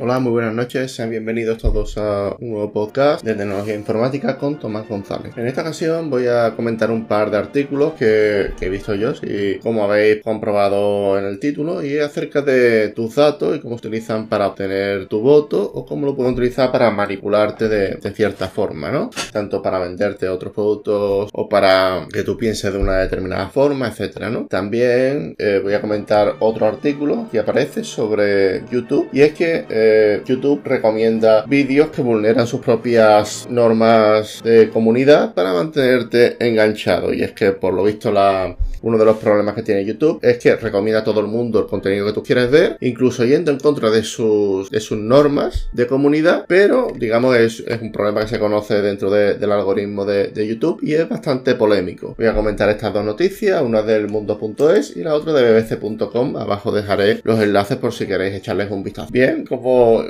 Hola, muy buenas noches, sean bienvenidos todos a un nuevo podcast de tecnología informática con Tomás González. En esta ocasión voy a comentar un par de artículos que, he visto yo, y como habéis comprobado en el título, y acerca de tus datos y cómo se utilizan para obtener tu voto o cómo lo pueden utilizar para manipularte de, cierta forma, ¿no? Tanto para venderte otros productos o para que tú pienses de una determinada forma, etcétera, ¿no? También eh, voy a comentar otro artículo que aparece sobre YouTube y es que eh, YouTube recomienda vídeos que vulneran sus propias normas de comunidad para mantenerte enganchado. Y es que por lo visto la uno de los problemas que tiene YouTube es que recomienda a todo el mundo el contenido que tú quieres ver, incluso yendo en contra de sus, normas de comunidad, pero digamos es, es un problema que se conoce dentro del algoritmo de, YouTube y es bastante polémico. Voy a comentar estas dos noticias, una del mundo.es y la otra de bbc.com. Abajo dejaré los enlaces por si queréis echarles un vistazo. Bien, como,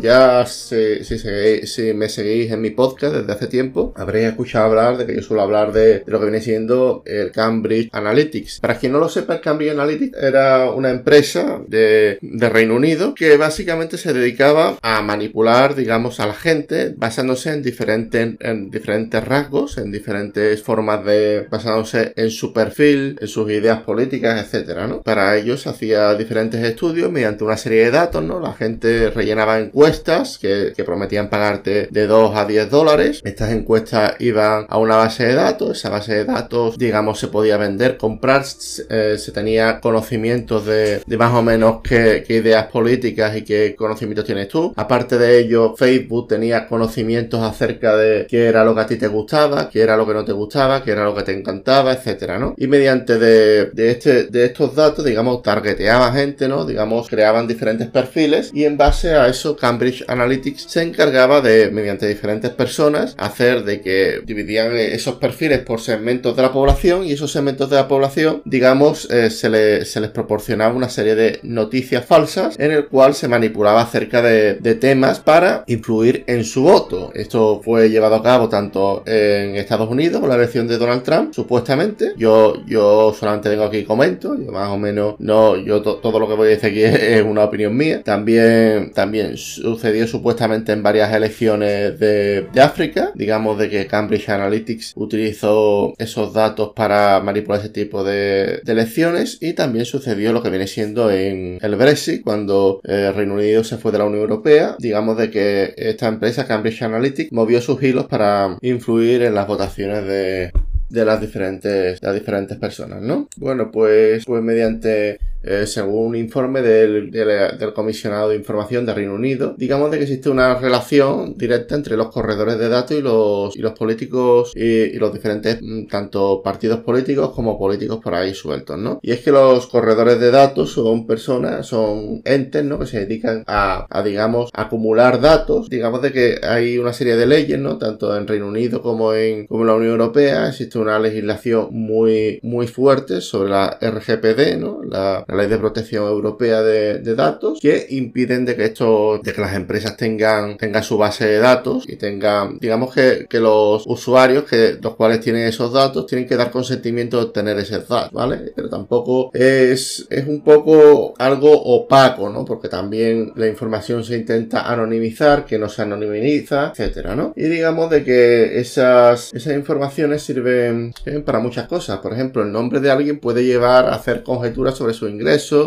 ya si, si, si me seguís en mi podcast desde hace tiempo, habréis escuchado hablar de que yo suelo hablar de, de lo que viene siendo el Cambridge Analytica para quien no lo sepa, Cambridge Analytics era una empresa de, Reino Unido que básicamente se dedicaba a manipular, digamos, a la gente basándose en diferentes, en diferentes rasgos, en diferentes formas de, basándose en su perfil, en sus ideas políticas, etcétera, ¿no? Para ellos hacía diferentes estudios mediante una serie de datos, ¿no? La gente rellenaba encuestas que, prometían pagarte de 2 a 10 dólares. Estas encuestas iban a una base de datos, esa base de datos, digamos, se podía vender con comprar eh, se tenía conocimientos de, más o menos qué, ideas políticas y qué conocimientos tienes tú. Aparte de ello, Facebook tenía conocimientos acerca de qué era lo que a ti te gustaba, qué era lo que no te gustaba, qué era lo que te encantaba, etcétera, ¿no? Y mediante de, este, de estos datos, digamos, targeteaba gente, ¿no? Digamos, creaban diferentes perfiles y en base a eso Cambridge Analytics se encargaba de, mediante diferentes personas, hacer de que dividían esos perfiles por segmentos de la población y esos segmentos de la población digamos, eh, se, les proporcionaba una serie de noticias falsas en el cual se manipulaba acerca de, temas para influir en su voto. Esto fue llevado a cabo tanto en Estados Unidos con la elección de Donald Trump, supuestamente. Yo, yo solamente vengo aquí y comento, más o menos, no, yo todo lo que voy a decir aquí es, una opinión mía. También, también sucedió supuestamente en varias elecciones de, de África, digamos de que Cambridge Analytics utilizó esos datos para manipular ese tipo de, elecciones y también sucedió lo que viene siendo en el Brexit cuando el eh, Reino Unido se fue de la Unión Europea digamos de que esta empresa Cambridge Analytica movió sus hilos para influir en las votaciones de, de las diferentes, las diferentes personas, ¿no? Bueno, pues, pues mediante eh, según un informe del, del, comisionado de información de Reino Unido, digamos de que existe una relación directa entre los corredores de datos y los, y los políticos y, los diferentes mm, tanto partidos políticos como políticos por ahí sueltos, ¿no? Y es que los corredores de datos son personas, son entes, ¿no? Que se dedican a, a digamos, acumular datos, digamos de que hay una serie de leyes, ¿no? Tanto en Reino Unido como en, como en la Unión Europea existe una legislación muy, muy fuerte sobre la RGPD, ¿no? La, la ley de protección europea de, datos que impiden de que esto, de que las empresas tengan, tengan su base de datos y tengan, digamos que, que los usuarios que los cuales tienen esos datos tienen que dar consentimiento de obtener esos datos, ¿vale? Pero tampoco es, es un poco algo opaco, ¿no? Porque también la información se intenta anonimizar, que no se anonimiza, etcétera, ¿no? Y digamos de que esas, esas informaciones sirven, sirven para muchas cosas. Por ejemplo, el nombre de alguien puede llevar a hacer conjeturas sobre su ingreso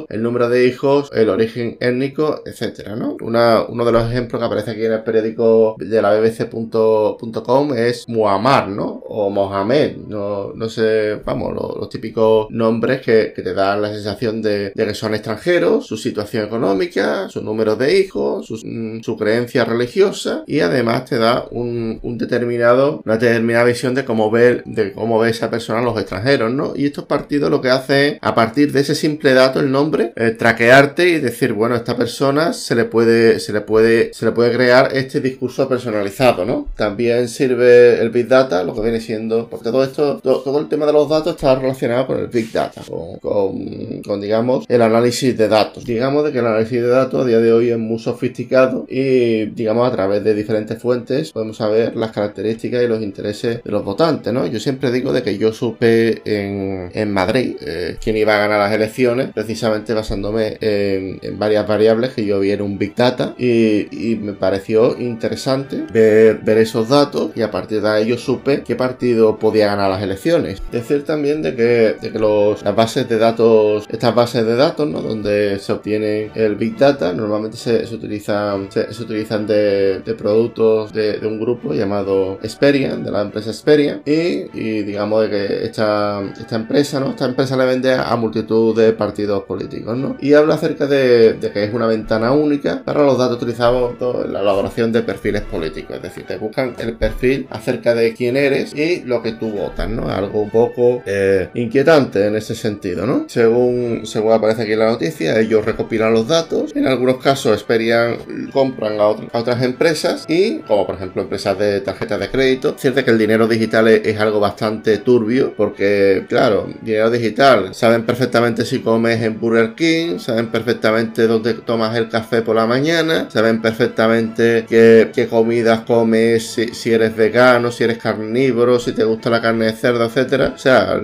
el número de hijos, el origen étnico, etcétera, ¿no? uno de los ejemplos que aparece aquí en el periódico de la bbc.com es Muammar, ¿no? O Mohamed, no, sé, vamos, los, típicos nombres que, te dan la sensación de, que son extranjeros, su situación económica, su número de hijos, mm, su, creencia religiosa y además te da una determinada visión de cómo ve, de cómo ve esa persona los extranjeros, ¿no? Y estos partidos lo que hacen a partir de ese simple dato el nombre, eh, traquearte y decir, bueno, esta persona se le puede, se le puede, se le puede crear este discurso personalizado, ¿no? También sirve el Big Data, lo que viene siendo, porque todo esto, todo, el tema de los datos está relacionado con el Big Data, con, con, digamos, el análisis de datos. Digamos de que el análisis de datos a día de hoy es muy sofisticado y, digamos, a través de diferentes fuentes podemos saber las características y los intereses de los votantes, ¿no? Yo siempre digo de que yo supe en, en Madrid eh, quién iba a ganar las elecciones precisamente basándome en, varias variables que yo vi en un Big Data y, me pareció interesante ver, esos datos y a partir de ahí yo supe qué partido podía ganar las elecciones. Decir también de que, de que los, las bases de datos, estas bases de datos, ¿no? donde se obtiene el Big Data, normalmente se, utilizan, se, utilizan de, productos de, un grupo llamado Experian, de la empresa Experian, y, digamos de que esta, esta empresa, ¿no? Esta empresa le vende a multitud de partidos políticos, ¿no? Y habla acerca de, que es una ventana única para los datos utilizados en la elaboración de perfiles políticos. Es decir, te buscan el perfil acerca de quién eres y lo que tú votas, ¿no? Algo un poco eh, inquietante en ese sentido, ¿no? Según, según aparece aquí en la noticia, ellos recopilan los datos. En algunos casos, Experian compran a, otras empresas y, como por ejemplo empresas de tarjetas de crédito, cierto que el dinero digital es, algo bastante turbio porque, claro, dinero digital, saben perfectamente si en Burger King, saben perfectamente dónde tomas el café por la mañana, saben perfectamente qué, qué comidas comes, si, eres vegano, si eres carnívoro, si te gusta la carne de cerdo, etcétera. O sea,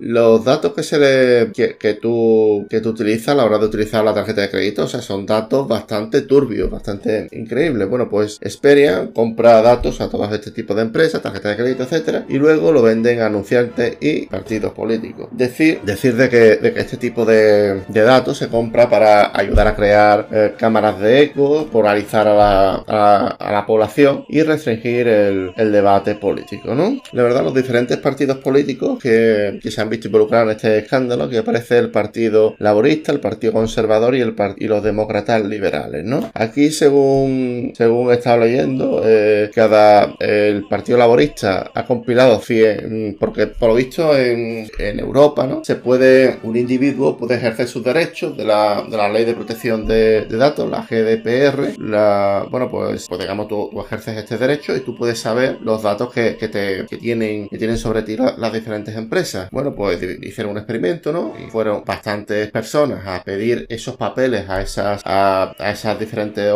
los datos que se le que, tú que tú utilizas a la hora de utilizar la tarjeta de crédito, o sea, son datos bastante turbios, bastante increíbles. Bueno, pues Experian compra datos a todos este tipo de empresas, tarjetas de crédito, etcétera, y luego lo venden a anunciantes y partidos políticos. Decir, decir de que, de que este tipo de, datos se compra para ayudar a crear eh, cámaras de eco, polarizar a la, a, la población y restringir el, el, debate político, ¿no? La verdad, los diferentes partidos políticos que, que se han visto involucrados en este escándalo, que aparece el Partido Laborista, el Partido Conservador y, el, y los demócratas liberales, ¿no? Aquí, según, según he estado leyendo, eh, cada, el Partido Laborista ha compilado 100, porque por lo visto en, en Europa, ¿no? Se puede, un individuo puede ejercer sus derechos de la, de la ley de protección de, datos, la GDPR, la, bueno, pues, pues digamos, tú, ejerces este derecho y tú puedes saber los datos que, que te, que tienen, que tienen sobre ti las diferentes empresas. Bueno, pues hicieron un experimento, ¿no? Y fueron bastantes personas a pedir esos papeles a esas, a, esas diferentes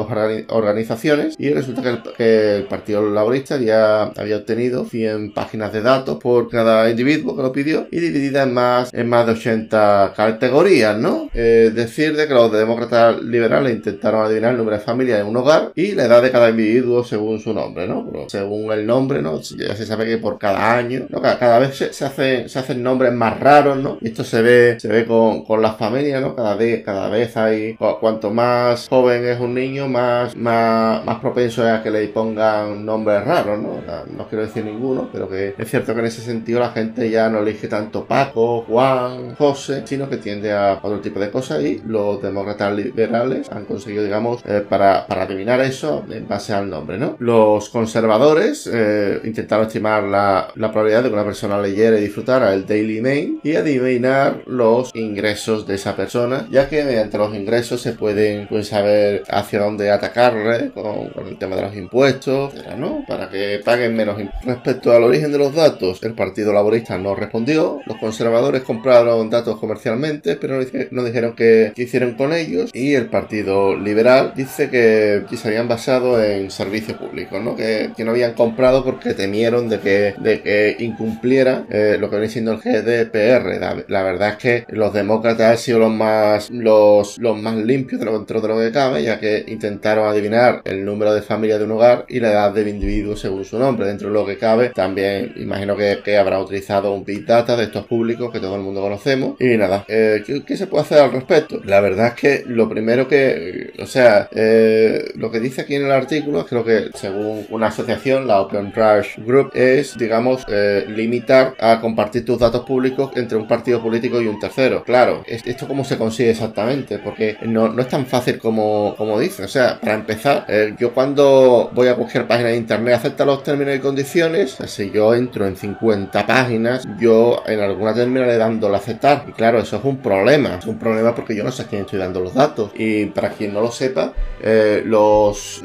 organizaciones y resulta que el, Partido Laborista ya había obtenido 100 páginas de datos por cada individuo que lo pidió y dividida en más, en más de 80 categorías, ¿no? Es decir, de que los demócratas liberales intentaron adivinar el número de familias en un hogar y la edad de cada individuo según su nombre, ¿no? según el nombre, ¿no? Ya se sabe que por cada año. Cada, vez se, se, se hacen nombres más raros, ¿no? Esto se ve, se ve con, las familias, ¿no? Cada vez, cada vez hay, cuanto más joven es un niño, más, más, más propenso es a que le pongan nombres raros, ¿no? No quiero decir ninguno, pero que es cierto que en ese sentido la gente ya no elige tanto Paco, Juan, José, sino que tiende a otro tipo de cosas y los demócratas liberales han conseguido, digamos, eh, para, para, adivinar eso en base al nombre, ¿no? Los conservadores eh, intentaron estimar la, la, probabilidad de que una persona leyera y disfrutara el Daily Mail y adivinar los ingresos de esa persona, ya que mediante los ingresos se pueden pues, saber hacia dónde atacarle con, el tema de los impuestos, ¿no? Para que paguen menos. Respecto al origen de los datos, el Partido Laborista no respondió, los conservadores compraron datos comercialmente, pero no, dijeron qué, hicieron con ellos, y el Partido Liberal dice que, se habían basado en servicio público, ¿no? Que, no habían comprado porque temieron de que, de que incumpliera eh, lo que viene siendo el GDPR. La, verdad es que los demócratas han sido los más, los, los más limpios dentro de lo que cabe, ya que intentaron adivinar el número de familias de un hogar y la edad del individuo según su nombre. Dentro de lo que cabe, también imagino que, que habrá utilizado un Big Data de estos públicos que todo el mundo conocemos. Y nada, eh, ¿qué, se puede hacer al respecto? La verdad es que lo primero que, o sea, eh, lo que dice aquí en el artículo es que que, según una asociación, la Open Rush Group, es, digamos, eh, limitar a compartir tus datos públicos entre un partido político y un tercero. Claro, ¿esto cómo se consigue exactamente? Porque no, no es tan fácil como, como dice. O sea, para empezar, yo cuando voy a cualquier página de internet acepta los términos y condiciones, si yo entro en 50 páginas, yo en alguna terminaré dándole a aceptar. Y claro, eso es un problema. Es un problema porque yo no sé a quién estoy dando los datos. Y para quien no lo sepa, eh, los,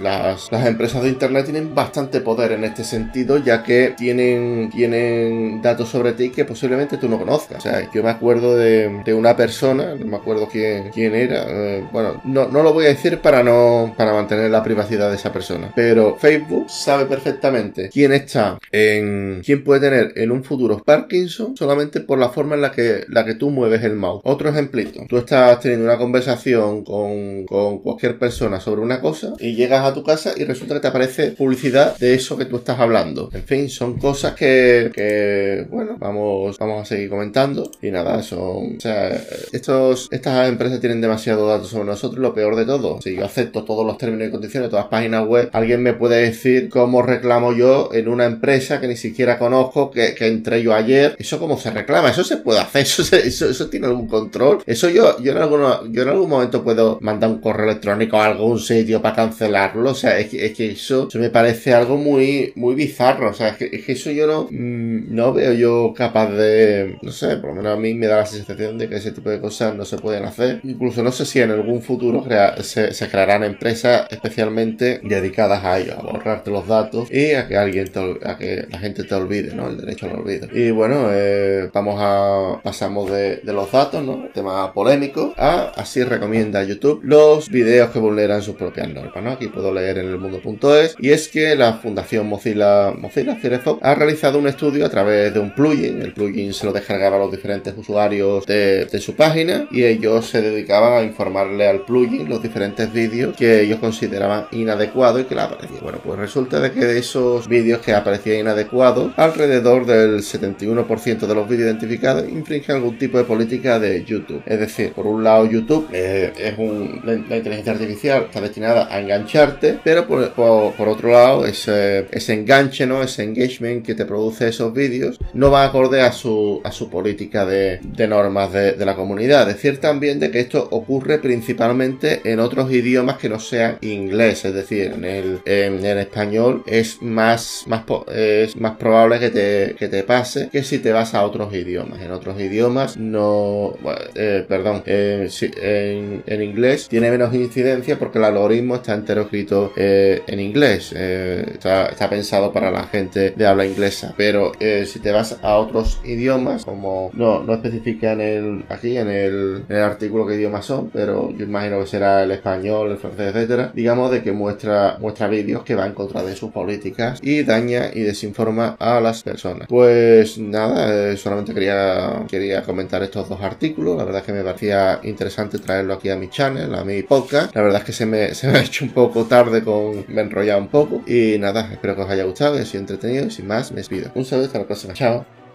las, empresas de internet tienen bastante poder en este sentido, ya que tienen, tienen datos sobre ti que posiblemente tú no conozcas. O sea, yo me acuerdo de, de una persona, no me acuerdo quién, quién era, eh, bueno, no, no lo voy a decir para no para mantener la privacidad de esa persona, pero Facebook sabe perfectamente quién está en quién puede tener en un futuro Parkinson solamente por la forma en la que la que tú mueves el mouse. Otro ejemplito. Tú estás teniendo una conversación con, con cualquier persona sobre una cosa y llegas a tu casa y resulta que te aparece publicidad de eso que tú estás hablando. En fin, son cosas que, que bueno, vamos, vamos a seguir comentando. Y nada, son, o sea, estos, estas empresas tienen demasiados datos sobre nosotros. Lo peor de todo, si yo acepto todos los términos y condiciones de todas las páginas web, alguien me puede decir cómo reclamo yo en una empresa que ni siquiera conozco, que, que entré yo ayer. Eso cómo se reclama, eso se puede hacer, eso, eso, tiene algún control. Eso yo, yo en alguno, yo en algún momento puedo mandar un correo electrónico a algún sitio para cancelarlo. O sea, es que, es que eso, eso me parece algo muy, muy bizarro. O sea, es que, es que eso yo no, mm, no veo yo capaz de, no sé, por lo menos a mí me da la sensación de que ese tipo de cosas no se pueden hacer. Incluso no sé si en algún futuro se, se, crearán empresas especialmente dedicadas a ello, a borrarte los datos y a que alguien te, a que la gente te olvide, ¿no? El derecho al olvido. Y bueno, eh, vamos a pasamos de, los datos, ¿no? Tema polémico, a así recomienda YouTube los videos que vulneran sus propias normas, ¿no? Aquí puedo leer en el mundo.es y es que la Fundación Mozilla, Mozilla Firefox ha realizado un estudio a través de un plugin. El plugin se lo descargaba a los diferentes usuarios de, de su página y ellos se dedicaban a informarle al plugin los diferentes vídeos que ellos consideraban inadecuados y que le aparecían. Bueno, pues resulta de que de esos vídeos que aparecían inadecuados, alrededor del 71% de los vídeos identificados infringen algún tipo de política de YouTube. Es decir, por un lado YouTube es un, la, inteligencia artificial está destinada a engancharte, pero por, por, otro lado ese, ese enganche, ¿no? ese engagement que te produce esos vídeos no va acorde a su, a su política de, de normas de, de, la comunidad. Decir también de que esto ocurre principalmente en otros idiomas que no sean inglés, es decir, en el, en, en español es más, más, es más probable que te, que te pase que si te vas a otros idiomas. En otros idiomas no, eh, perdón, eh, en, inglés tiene menos incidencia porque el algoritmo está entero escrito eh, en inglés, está, pensado para la gente de habla inglesa, pero si te vas a otros idiomas, como no, no especifica en el, aquí en el, en el artículo qué idiomas son, pero yo imagino que será el español, el francés, etcétera, digamos de que muestra, muestra vídeos que va en contra de sus políticas y daña y desinforma a las personas. Pues nada, solamente quería, quería comentar estos dos artículos. La verdad es que me parecía interesante traerlo aquí a mi channel, a mi podcast. La verdad es que se me, se me ha hecho un poco tarde con... me he enrollado un poco. Y nada, espero que os haya gustado, que os haya entretenido. Y sin más, me despido. Un saludo, hasta la próxima. Chao.